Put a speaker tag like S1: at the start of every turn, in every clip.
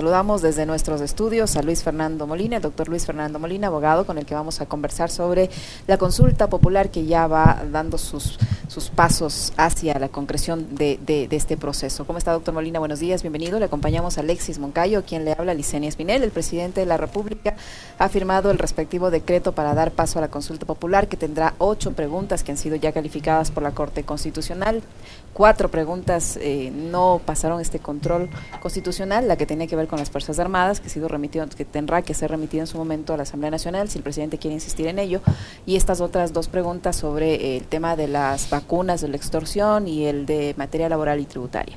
S1: saludamos desde nuestros estudios a Luis Fernando Molina, el doctor Luis Fernando Molina, abogado, con el que vamos a conversar sobre la consulta popular que ya va dando sus, sus pasos hacia la concreción de, de, este proceso. ¿Cómo está, doctor Molina? Buenos días, bienvenido. Le acompañamos a Alexis Moncayo, quien le habla, Licenia Espinel. El presidente de la República ha firmado el respectivo decreto para dar paso a la consulta popular, que tendrá ocho preguntas que han sido ya calificadas por la Corte Constitucional. Cuatro preguntas eh, no pasaron este control constitucional, la que tenía que ver con las Fuerzas Armadas, que, ha sido remitido, que tendrá que ser remitida en su momento a la Asamblea Nacional, si el presidente quiere insistir en ello, y estas otras dos preguntas sobre eh, el tema de las vacunas de la extorsión y el de materia laboral y tributaria.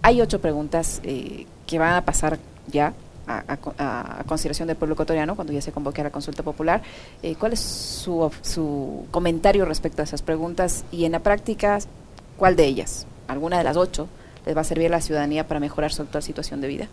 S1: Hay ocho preguntas eh, que van a pasar ya a, consideración del pueblo ecuatoriano cuando ya se convoque a la consulta popular. Eh, ¿Cuál es su, su comentario respecto a esas preguntas y en la práctica, cuál de ellas, alguna de las ocho, les va a servir a la ciudadanía para mejorar su actual situación de vida?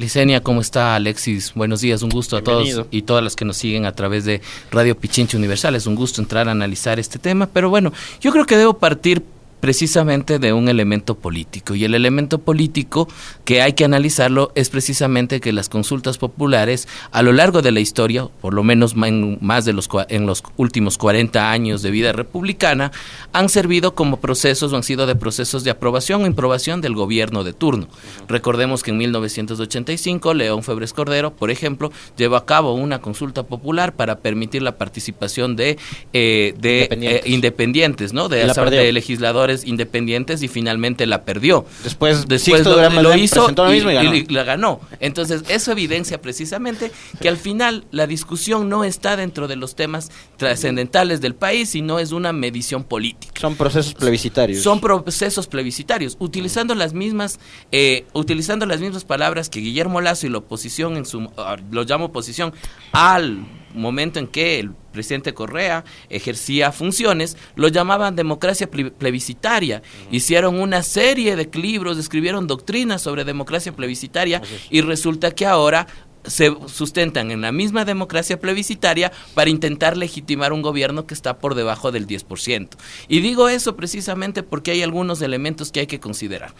S2: Licenia, ¿cómo está Alexis? Buenos días, un gusto a todos y todas las que nos siguen a través de Radio Pichinche Universal. Es un gusto entrar a analizar este tema, pero bueno, yo creo que debo partir precisamente de un elemento político. Y el elemento político que hay que analizarlo es precisamente que las consultas populares a lo largo de la historia, por lo menos en más de los, en los últimos 40 años de vida republicana, han servido como procesos o han sido de procesos de aprobación o improbación del gobierno de turno. Recordemos que en 1985 León Febres Cordero, por ejemplo, llevó a cabo una consulta popular para permitir la participación de, eh, de independientes. Eh, independientes, ¿no? De, de legisladores independientes y finalmente la perdió.
S3: Después,
S2: Después lo, hizo y, la ganó. Entonces, eso evidencia precisamente que al final la discusión no está dentro de los temas trascendentales del país, sino es una medición política.
S3: Son procesos plebiscitarios.
S2: Son procesos plebiscitarios, utilizando las mismas, eh, utilizando las mismas palabras que Guillermo Lazo y la oposición en su, ah, lo llamo oposición al momento en que el presidente Correa ejercía funciones, lo llamaban democracia plebiscitaria. Hicieron una serie de libros, escribieron doctrinas sobre democracia plebiscitaria y resulta que ahora se sustentan en la misma democracia plebiscitaria para intentar legitimar un gobierno que está por debajo del 10%. Y digo eso precisamente porque hay algunos elementos que hay que considerar.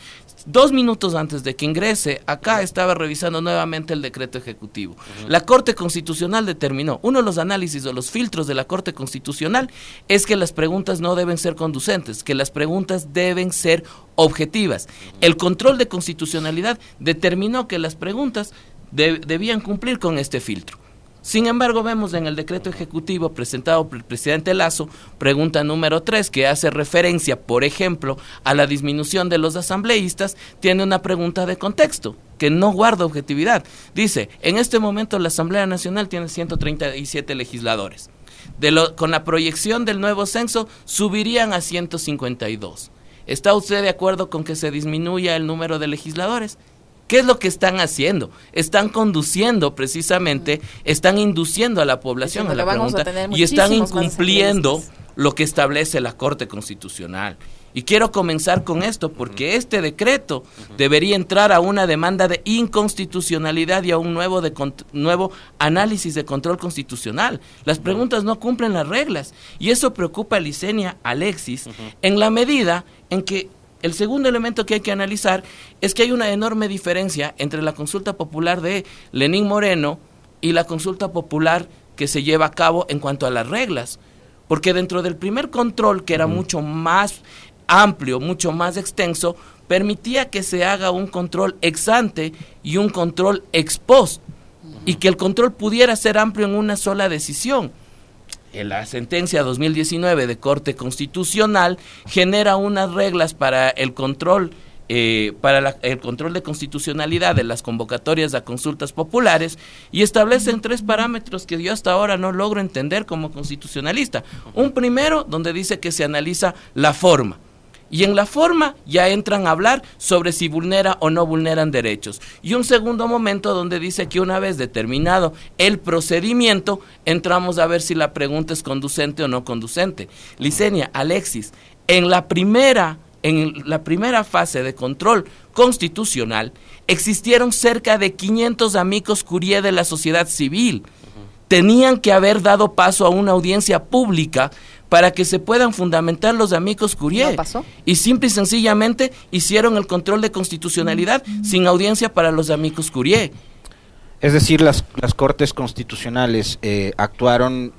S2: Dos minutos antes de que ingrese, acá estaba revisando nuevamente el decreto ejecutivo. La Corte Constitucional determinó, uno de los análisis o los filtros de la Corte Constitucional es que las preguntas no deben ser conducentes, que las preguntas deben ser objetivas. El control de constitucionalidad determinó que las preguntas debían cumplir con este filtro. Sin embargo, vemos en el decreto ejecutivo presentado por el presidente Lazo, pregunta número 3, que hace referencia, por ejemplo, a la disminución de los asambleístas, tiene una pregunta de contexto que no guarda objetividad. Dice, en este momento la Asamblea Nacional tiene 137 legisladores. De lo, con la proyección del nuevo censo, subirían a 152. ¿Está usted de acuerdo con que se disminuya el número de legisladores? ¿Qué es lo que están haciendo? Están conduciendo precisamente, están induciendo a la población a la pregunta y están incumpliendo lo que establece la Corte Constitucional. Y quiero comenzar con esto porque este decreto debería entrar a una demanda de inconstitucionalidad y a un nuevo, de, nuevo análisis de control constitucional. Las preguntas no cumplen las reglas y eso preocupa a Licenia Alexis en la medida en que el segundo elemento que hay que analizar es que hay una enorme diferencia entre la consulta popular de Lenín Moreno y la consulta popular que se lleva a cabo en cuanto a las reglas. Porque dentro del primer control, que era mucho más amplio, mucho más extenso, permitía que se haga un control ex ante y un control ex post, y que el control pudiera ser amplio en una sola decisión la sentencia 2019 de Corte Constitucional genera unas reglas para el control eh, para el control de constitucionalidad de las convocatorias a consultas populares y establecen tres parámetros que yo hasta ahora no logro entender como constitucionalista. Un primero donde dice que se analiza la forma y en la forma ya entran a hablar sobre si vulnera o no vulneran derechos. Y un segundo momento donde dice que una vez determinado el procedimiento, entramos a ver si la pregunta es conducente o no conducente. Licenia, Alexis, en la primera en la primera fase de control constitucional existieron cerca de 500 amigos curie de la sociedad civil. Tenían que haber dado paso a una audiencia pública para que se puedan fundamentar los amigos Curie. Y simple y sencillamente hicieron el control de constitucionalidad sin audiencia para los amigos Curie.
S3: Es decir, las, las cortes constitucionales eh, actuaron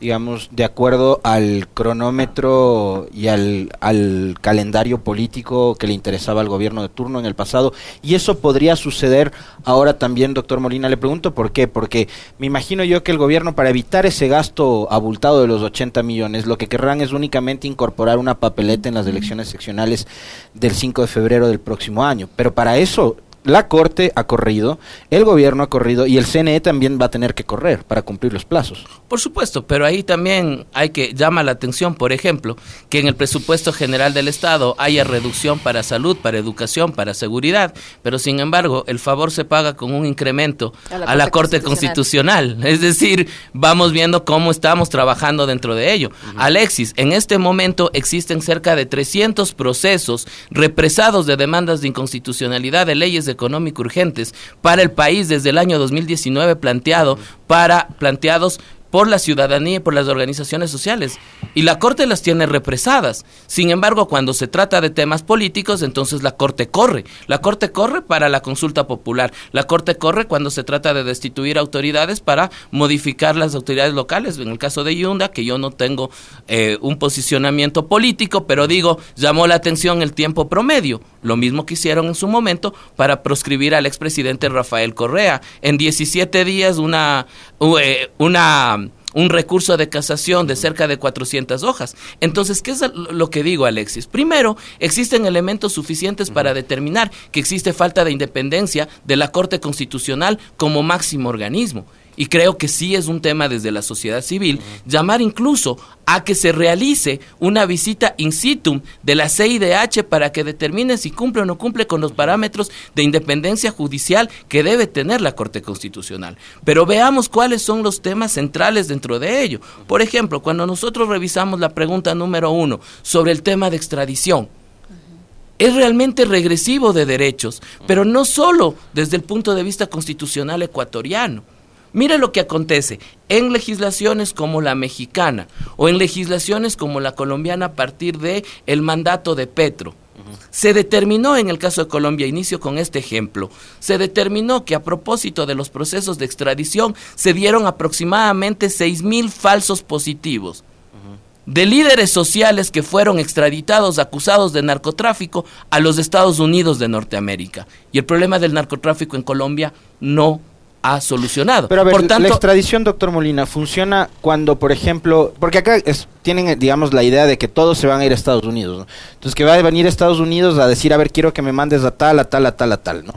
S3: digamos, de acuerdo al cronómetro y al, al, calendario político que le interesaba al gobierno de turno en el pasado. Y eso podría suceder ahora también, doctor Molina. Le pregunto por qué. Porque me imagino yo que el gobierno, para evitar ese gasto abultado de los 80 millones, lo que querrán es únicamente incorporar una papeleta en las elecciones seccionales del 5 de febrero del próximo año. Pero para eso la Corte ha corrido, el gobierno ha corrido y el CNE también va a tener que correr para cumplir los plazos.
S2: Por supuesto, pero ahí también hay que llamar la atención, por ejemplo, que en el presupuesto general del Estado haya reducción para salud, para educación, para seguridad, pero sin embargo el favor se paga con un incremento a la, Corte, constitucional. Es decir, vamos viendo cómo estamos trabajando dentro de ello. Alexis, en este momento existen cerca de 300 procesos represados de demandas de inconstitucionalidad de leyes de económico urgentes para el país desde el año 2019 planteado para planteados por la ciudadanía y por las organizaciones sociales. Y la Corte las tiene represadas. Sin embargo, cuando se trata de temas políticos, entonces la Corte corre. La Corte corre para la consulta popular. La Corte corre cuando se trata de destituir autoridades para modificar las autoridades locales. En el caso de Yunda, que yo no tengo eh, un posicionamiento político, pero digo, llamó la atención el tiempo promedio. Lo mismo que hicieron en su momento para proscribir al expresidente Rafael Correa. En 17 días, una, eh, una un recurso de casación de cerca de 400 hojas. Entonces, ¿qué es lo que digo, Alexis? Primero, existen elementos suficientes para determinar que existe falta de independencia de la Corte Constitucional como máximo organismo y creo que sí es un tema desde la sociedad civil, llamar incluso a que se realice una visita in situ de la CIDH para que determine si cumple o no cumple con los parámetros de independencia judicial que debe tener la Corte Constitucional. Pero veamos cuáles son los temas centrales dentro de ello. Por ejemplo, cuando nosotros revisamos la pregunta número uno sobre el tema de extradición, es realmente regresivo de derechos, pero no solo desde el punto de vista constitucional ecuatoriano Mire lo que acontece en legislaciones como la mexicana o en legislaciones como la colombiana a partir de el mandato de Petro. Se determinó en el caso de Colombia, inicio con este ejemplo, se determinó que a propósito de los procesos de extradición se dieron aproximadamente seis mil falsos positivos de líderes sociales que fueron extraditados acusados de narcotráfico a los Estados Unidos de Norteamérica. Y el problema del narcotráfico en Colombia no ha solucionado.
S3: Pero a ver, la extradición, doctor Molina, funciona cuando, por ejemplo, porque acá tienen, digamos, la idea de que todos se van a ir a Estados Unidos, Entonces, que va a venir a Estados Unidos a decir, a ver, quiero que me mandes a tal, a tal, a tal, a tal, ¿no?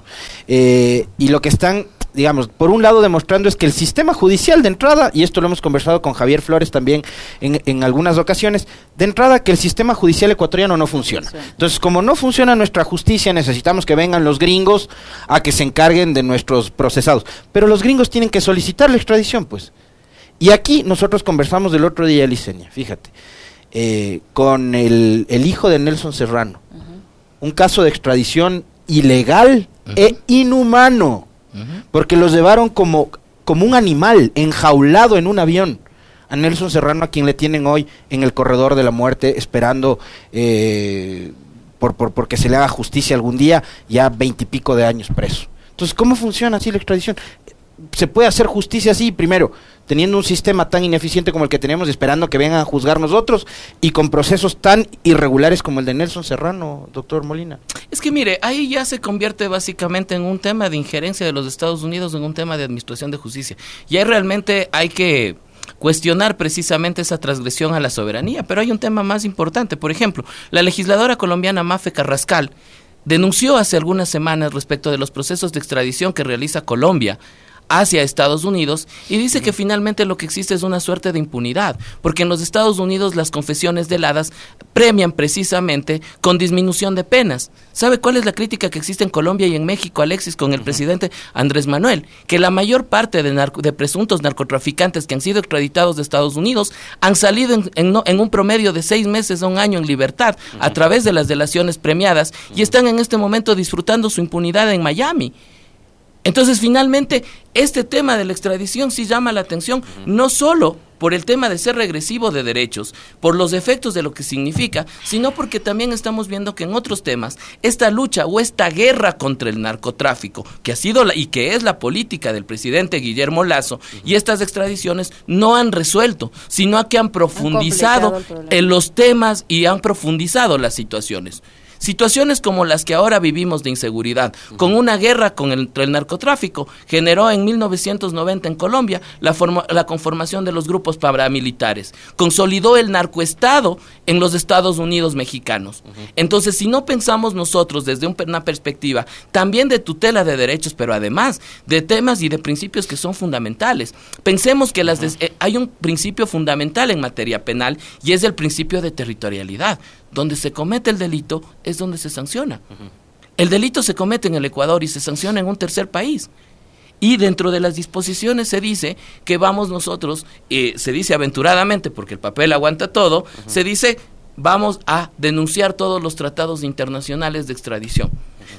S3: Eh, y lo que están digamos, por un lado demostrando es que el sistema judicial de entrada, y esto lo hemos conversado con Javier Flores también en, en algunas ocasiones, de entrada que el sistema judicial ecuatoriano no funciona. Entonces, como no funciona nuestra justicia, necesitamos que vengan los gringos a que se encarguen de nuestros procesados. Pero los gringos tienen que solicitar la extradición, pues. Y aquí nosotros conversamos del otro día, Liceña, fíjate, eh, con el, hijo de Nelson Serrano. Un caso de extradición ilegal e inhumano porque los llevaron como, como un animal enjaulado en un avión. A Nelson Serrano, a quien le tienen hoy en el corredor de la muerte, esperando eh, por, por, porque se le haga justicia algún día, ya veintipico de años preso. Entonces, ¿cómo funciona así la extradición? Se puede hacer justicia así, primero, teniendo un sistema tan ineficiente como el que tenemos, esperando que vengan a juzgar nosotros y con procesos tan irregulares como el de Nelson Serrano, doctor Molina.
S2: Es que mire, ahí ya se convierte básicamente en un tema de injerencia de los Estados Unidos en un tema de administración de justicia. Y ahí realmente hay que cuestionar precisamente esa transgresión a la soberanía. Pero hay un tema más importante. Por ejemplo, la legisladora colombiana Mafe Carrascal denunció hace algunas semanas respecto de los procesos de extradición que realiza Colombia hacia Estados Unidos y dice que finalmente lo que existe es una suerte de impunidad, porque en los Estados Unidos las confesiones deladas premian precisamente con disminución de penas. ¿Sabe cuál es la crítica que existe en Colombia y en México, Alexis, con el presidente Andrés Manuel? Que la mayor parte de, de, presuntos narcotraficantes que han sido extraditados de Estados Unidos han salido en, en, un promedio de seis meses a un año en libertad a través de las delaciones premiadas y están en este momento disfrutando su impunidad en Miami. Entonces, finalmente, este tema de la extradición sí llama la atención, no solo por el tema de ser regresivo de derechos, por los efectos de lo que significa, sino porque también estamos viendo que en otros temas esta lucha o esta guerra contra el narcotráfico, que ha sido la, y que es la política del presidente Guillermo Lazo, y estas extradiciones no han resuelto, sino que han profundizado en los temas y han profundizado las situaciones. Situaciones como las que ahora vivimos de inseguridad, con una guerra con el, el narcotráfico, generó en 1990 en Colombia la, la conformación de los grupos paramilitares, consolidó el narcoestado en los Estados Unidos mexicanos. Entonces, si no pensamos nosotros desde una perspectiva también de tutela de derechos, pero además de temas y de principios que son fundamentales, pensemos que las eh, hay un principio fundamental en materia penal y es el principio de territorialidad donde se comete el delito es donde se sanciona. El delito se comete en el Ecuador y se sanciona en un tercer país. Y dentro de las disposiciones se dice que vamos nosotros, eh, se dice aventuradamente, porque el papel aguanta todo, se dice vamos a denunciar todos los tratados internacionales de extradición.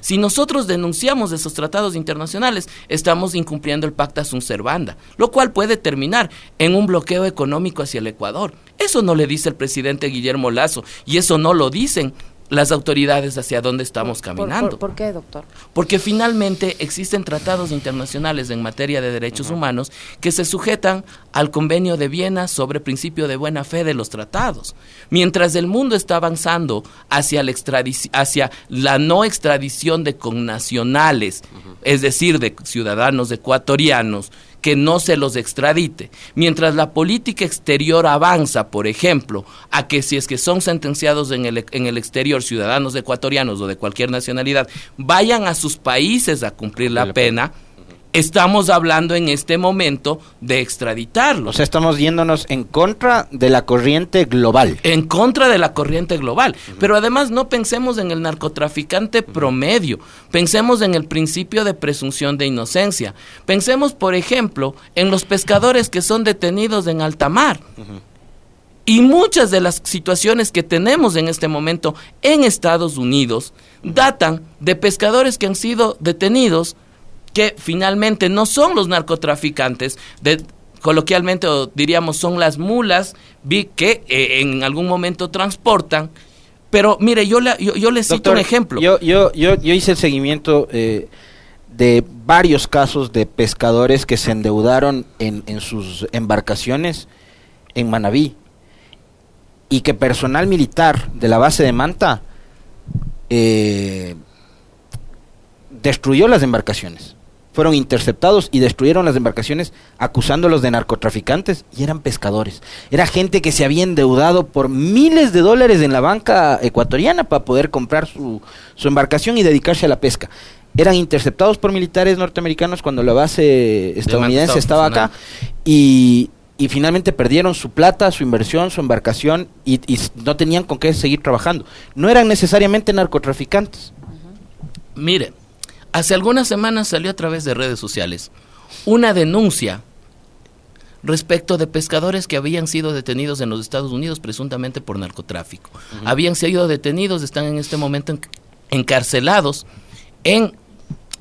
S2: Si nosotros denunciamos esos tratados internacionales, estamos incumpliendo el Pacta Sunt Servanda, lo cual puede terminar en un bloqueo económico hacia el Ecuador. Eso no le dice el presidente Guillermo Lazo y eso no lo dicen las autoridades hacia dónde estamos caminando.
S1: ¿Por, qué, doctor?
S2: Porque finalmente existen tratados internacionales en materia de derechos humanos que se sujetan al convenio de Viena sobre principio de buena fe de los tratados. Mientras el mundo está avanzando hacia la, hacia la no extradición de connacionales, es decir, de ciudadanos ecuatorianos, que no se los extradite. Mientras la política exterior avanza, por ejemplo, a que si es que son sentenciados en el, en el exterior ciudadanos ecuatorianos o de cualquier nacionalidad, vayan a sus países a cumplir la pena estamos hablando en este momento de extraditarlos.
S3: O sea, estamos yéndonos en contra de la corriente global.
S2: En contra de la corriente global. Pero además no pensemos en el narcotraficante promedio, pensemos en el principio de presunción de inocencia. Pensemos, por ejemplo, en los pescadores que son detenidos en alta mar. Y muchas de las situaciones que tenemos en este momento en Estados Unidos datan de pescadores que han sido detenidos que finalmente no son los narcotraficantes, de, coloquialmente diríamos son las mulas vi que eh, en algún momento transportan. Pero mire, yo, le, yo, le cito un ejemplo.
S3: Yo, yo, yo, yo hice el seguimiento eh, de varios casos de pescadores que se endeudaron en, en sus embarcaciones en Manabí y que personal militar de la base de Manta eh, destruyó las embarcaciones fueron interceptados y destruyeron las embarcaciones acusándolos de narcotraficantes y eran pescadores. Era gente que se había endeudado por miles de dólares en la banca ecuatoriana para poder comprar su, su embarcación y dedicarse a la pesca. Eran interceptados por militares norteamericanos cuando la base estadounidense estaba acá y, y finalmente perdieron su plata, su inversión, su embarcación y, no tenían con qué seguir trabajando. No eran necesariamente narcotraficantes.
S2: Mire, Hace algunas semanas salió a través de redes sociales una denuncia respecto de pescadores que habían sido detenidos en los Estados Unidos presuntamente por narcotráfico. Habían sido detenidos, están en este momento encarcelados en,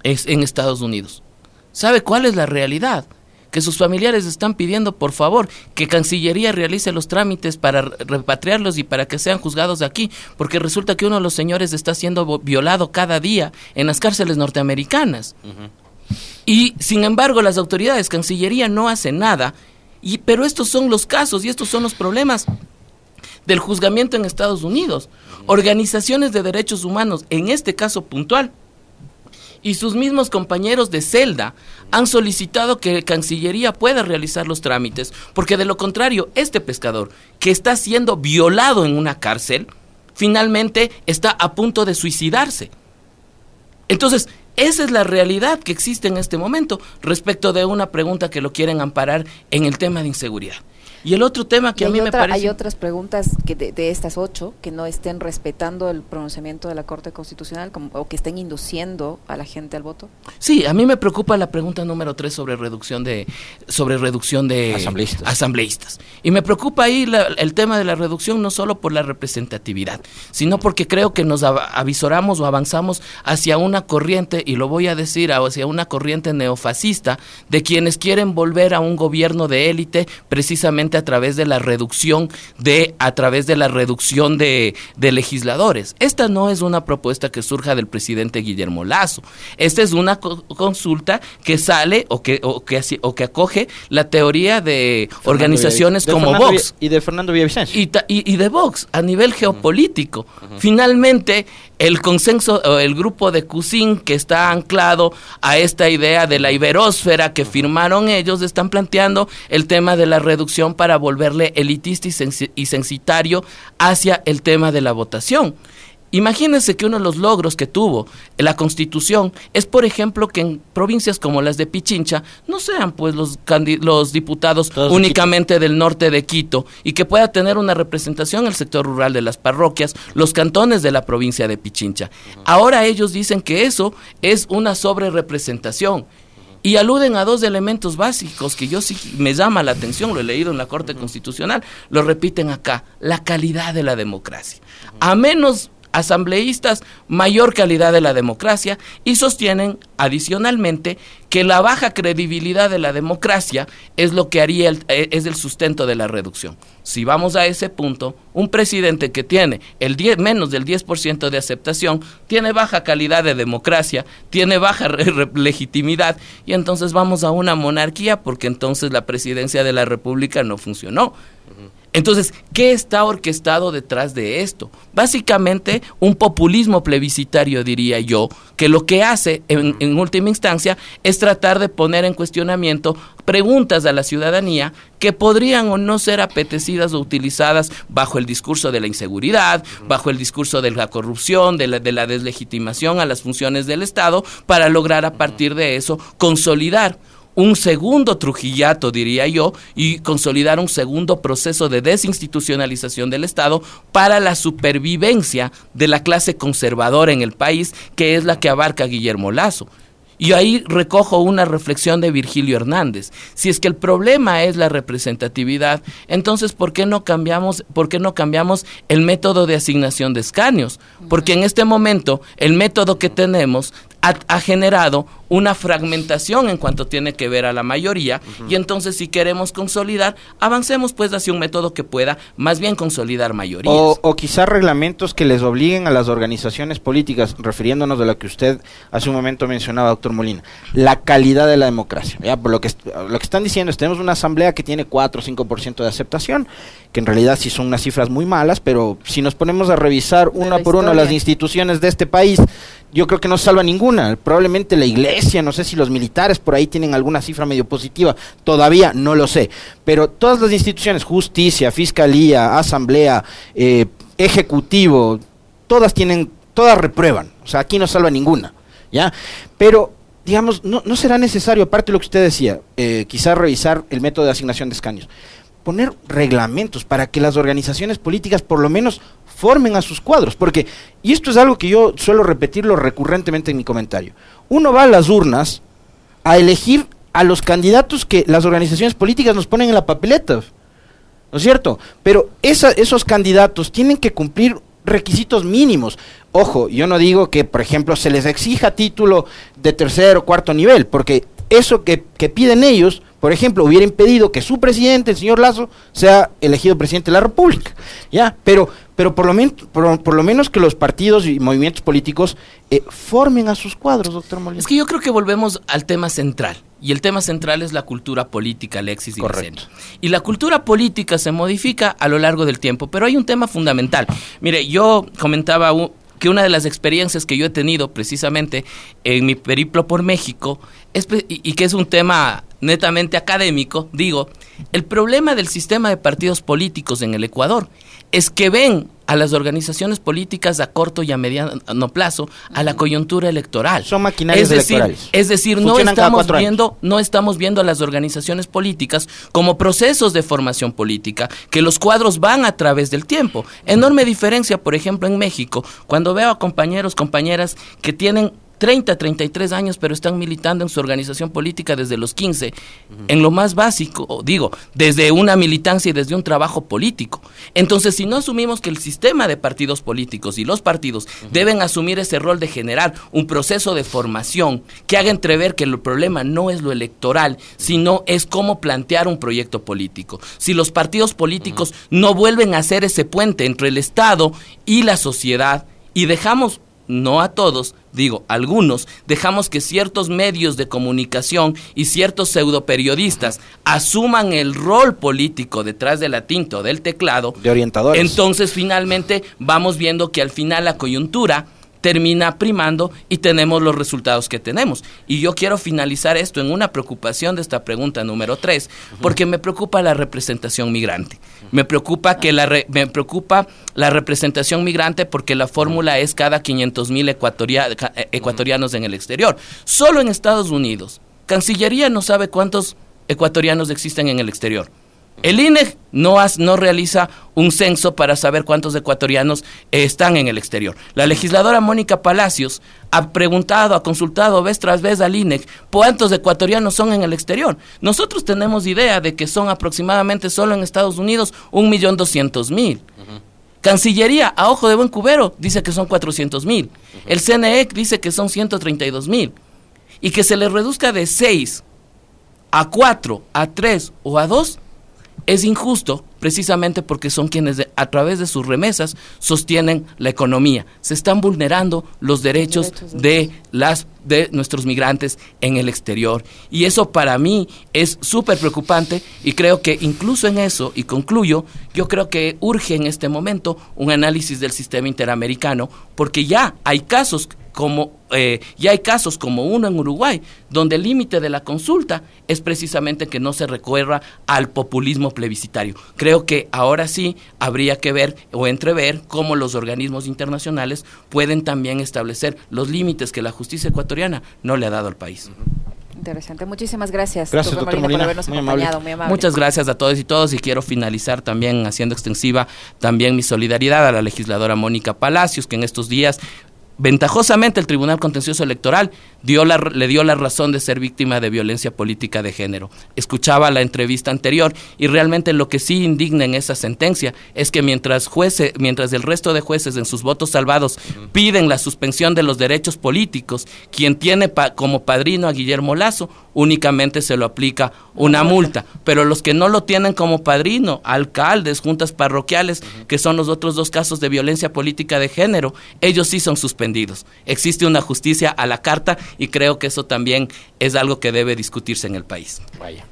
S2: en Estados Unidos. ¿Sabe cuál es la realidad? Que sus familiares están pidiendo por favor que Cancillería realice los trámites para repatriarlos y para que sean juzgados aquí, porque resulta que uno de los señores está siendo violado cada día en las cárceles norteamericanas. Y sin embargo las autoridades, Cancillería no hace nada, y, pero estos son los casos y estos son los problemas del juzgamiento en Estados Unidos. Organizaciones de derechos humanos, en este caso puntual, y sus mismos compañeros de celda han solicitado que Cancillería pueda realizar los trámites, porque de lo contrario, este pescador que está siendo violado en una cárcel, finalmente está a punto de suicidarse. Entonces, esa es la realidad que existe en este momento respecto de una pregunta que lo quieren amparar en el tema de inseguridad. Y el otro tema que
S1: Y
S2: a
S1: hay
S2: mí me parece...
S1: Hay otras preguntas que de, de estas ocho que no estén respetando el pronunciamiento de la Corte Constitucional como- o que estén induciendo a la gente al voto.
S2: Sí, a mí me preocupa la pregunta número tres sobre reducción de sobre reducción de
S3: Asambleístas.
S2: asambleístas. Y me preocupa ahí la- el tema de la reducción no solo por la representatividad, sino porque creo que nos av- avisoramos o avanzamos hacia una corriente y lo voy a decir hacia una corriente neofascista de quienes quieren volver a un gobierno de élite precisamente a través de la reducción de a través de la reducción de, de legisladores. Esta no es una propuesta que surja del presidente Guillermo Lazo. Esta es una co- consulta que sale o que o que así- o que acoge la teoría de organizaciones
S3: De
S2: como
S3: Fernando
S2: Vox
S3: Y de Fernando Villavicencio.
S2: y- y de Vox a nivel geopolítico. Finalmente, el consenso, el grupo de Cusin que está anclado a esta idea de la iberósfera que firmaron ellos, están planteando el tema de la reducción para volverle elitista y censitario hacia el tema de la votación. Imagínense que uno de los logros que tuvo la Constitución es, por ejemplo, que en provincias como las de Pichincha no sean pues los, los diputados
S3: Todos de
S2: únicamente del norte de Quito y que pueda tener una representación el sector rural de las parroquias, los cantones de la provincia de Pichincha. Ahora ellos dicen que eso es una sobrerepresentación. Y aluden a dos elementos básicos que yo sí me llama la atención, lo he leído en la Corte Constitucional, lo repiten acá, la calidad de la democracia. A menos asambleístas, mayor calidad de la democracia y sostienen adicionalmente que la baja credibilidad de la democracia es lo que haría el, eh, es el sustento de la reducción. Si vamos a ese punto, un presidente que tiene el 10, menos del 10% de aceptación tiene baja calidad de democracia, tiene baja legitimidad y entonces vamos a una monarquía porque entonces la presidencia de la república no funcionó. Entonces, ¿qué está orquestado detrás de esto? Básicamente, un populismo plebiscitario, diría yo, que lo que hace, en, en última instancia, es tratar de poner en cuestionamiento preguntas a la ciudadanía que podrían o no ser apetecidas o utilizadas bajo el discurso de la inseguridad, bajo el discurso de la corrupción, de la, de la deslegitimación a las funciones del Estado, para lograr a partir de eso consolidar un segundo trujillato, diría yo, y consolidar un segundo proceso de desinstitucionalización del Estado para la supervivencia de la clase conservadora en el país, que es la que abarca Guillermo Lazo. Y ahí recojo una reflexión de Virgilio Hernández. Si es que el problema es la representatividad, entonces ¿por qué no cambiamos, por qué no cambiamos el método de asignación de escaños? Porque en este momento el método que tenemos ha, ha generado una fragmentación en cuanto tiene que ver a la mayoría y entonces si queremos consolidar, avancemos pues hacia un método que pueda más bien consolidar mayorías.
S3: O, o quizás reglamentos que les obliguen a las organizaciones políticas, refiriéndonos de lo que usted hace un momento mencionaba, doctor Molina, la calidad de la democracia. ¿ya? Por lo que, lo que están diciendo es tenemos una asamblea que tiene 4 o 5% de aceptación, que en realidad sí son unas cifras muy malas, pero si nos ponemos a revisar una por una las
S1: historia.
S3: instituciones de este país, yo creo que no salva ninguna. Probablemente la iglesia, no sé si los militares por ahí tienen alguna cifra medio positiva, todavía no lo sé. Pero todas las instituciones, justicia, fiscalía, asamblea, eh, ejecutivo, todas tienen, todas reprueban. O sea, aquí no salva ninguna. ¿Ya? Pero, digamos, no, no será necesario, aparte de lo que usted decía, eh, quizás revisar el método de asignación de escaños poner reglamentos para que las organizaciones políticas por lo menos formen a sus cuadros, porque, y esto es algo que yo suelo repetirlo recurrentemente en mi comentario, uno va a las urnas a elegir a los candidatos que las organizaciones políticas nos ponen en la papeleta, ¿no es cierto? Pero esa- esos candidatos tienen que cumplir requisitos mínimos. Ojo, yo no digo que, por ejemplo, se les exija título de tercer o cuarto nivel, porque eso que, que piden ellos, por ejemplo, hubiera impedido que su presidente, el señor Lazo, sea elegido presidente de la República. ¿Ya? Pero, pero por, lo men- por, por lo menos que los partidos y movimientos políticos eh, formen a sus cuadros, doctor Molina.
S2: Es que yo creo que volvemos al tema central. Y el tema central es la cultura política, Alexis y
S3: Correcto.
S2: Vicente. Y la cultura política se modifica a lo largo del tiempo, pero hay un tema fundamental. Mire, yo comentaba que una de las experiencias que yo he tenido precisamente en mi periplo por México, y, que es un tema netamente académico, digo, el problema del sistema de partidos políticos en el Ecuador es que ven a las organizaciones políticas a corto y a mediano plazo a la coyuntura electoral.
S3: Son maquinarias
S2: es decir,
S3: electorales.
S2: Es decir, no estamos viendo, no estamos viendo a las organizaciones políticas como procesos de formación política, que los cuadros van a través del tiempo. Enorme diferencia, por ejemplo, en México, cuando veo a compañeros, compañeras que tienen 30, 33 años, pero están militando en su organización política desde los 15, en lo más básico, digo, desde una militancia y desde un trabajo político. Entonces, si no asumimos que el sistema de partidos políticos y los partidos deben asumir ese rol de generar un proceso de formación que haga entrever que el problema no es lo electoral, sino es cómo plantear un proyecto político. Si los partidos políticos no vuelven a hacer ese puente entre el Estado y la sociedad, y dejamos no a todos, digo, algunos, dejamos que ciertos medios de comunicación y ciertos pseudoperiodistas asuman el rol político detrás de la tinta o del teclado.
S3: De orientadores.
S2: Entonces, finalmente, vamos viendo que al final la coyuntura termina primando y tenemos los resultados que tenemos. Y yo quiero finalizar esto en una preocupación de esta pregunta número tres, porque me preocupa la representación migrante. Me preocupa que la me preocupa la representación migrante porque la fórmula es cada 500 mil eh, ecuatorianos en el exterior. Solo en Estados Unidos, Cancillería no sabe cuántos ecuatorianos existen en el exterior. El INE no, no realiza un censo para saber cuántos ecuatorianos están en el exterior. La legisladora Mónica Palacios ha preguntado, ha consultado vez tras vez al INEC cuántos ecuatorianos son en el exterior. Nosotros tenemos idea de que son aproximadamente solo en Estados Unidos un millón doscientos mil. Cancillería, a ojo de buen cubero, dice que son cuatrocientos mil. El CNEC dice que son ciento treinta y dos mil. Y que se le reduzca de seis a cuatro, a tres o a dos es injusto precisamente porque son quienes a través de sus remesas sostienen la economía. Se están vulnerando los derechos, de las de nuestros migrantes en el exterior y eso para mí es súper preocupante y creo que incluso en eso y concluyo, yo creo que urge en este momento un análisis del sistema interamericano porque ya hay casos como eh, ya hay casos como uno en Uruguay, donde el límite de la consulta es precisamente que no se recuerra al populismo plebiscitario. Creo que ahora sí habría que ver o entrever cómo los organismos internacionales pueden también establecer los límites que la justicia ecuatoriana no le ha dado al país.
S1: Interesante. Muchísimas gracias,
S3: gracias doctor, Molina, por
S1: habernos acompañado. Muy amable.
S2: Muchas gracias a todos y todos y quiero finalizar también haciendo extensiva también mi solidaridad a la legisladora Mónica Palacios, que en estos días ventajosamente el Tribunal Contencioso Electoral dio la, le dio la razón de ser víctima de violencia política de género. Escuchaba la entrevista anterior y realmente lo que sí indigna en esa sentencia es que mientras jueces, mientras el resto de jueces en sus votos salvados piden la suspensión de los derechos políticos, quien tiene como padrino a Guillermo Lazo únicamente se lo aplica una multa, pero los que no lo tienen como padrino, alcaldes, juntas parroquiales, que son los otros dos casos de violencia política de género, ellos sí son suspendidos. Existe una justicia a la carta y creo que eso también es algo que debe discutirse en el país.
S3: Vaya.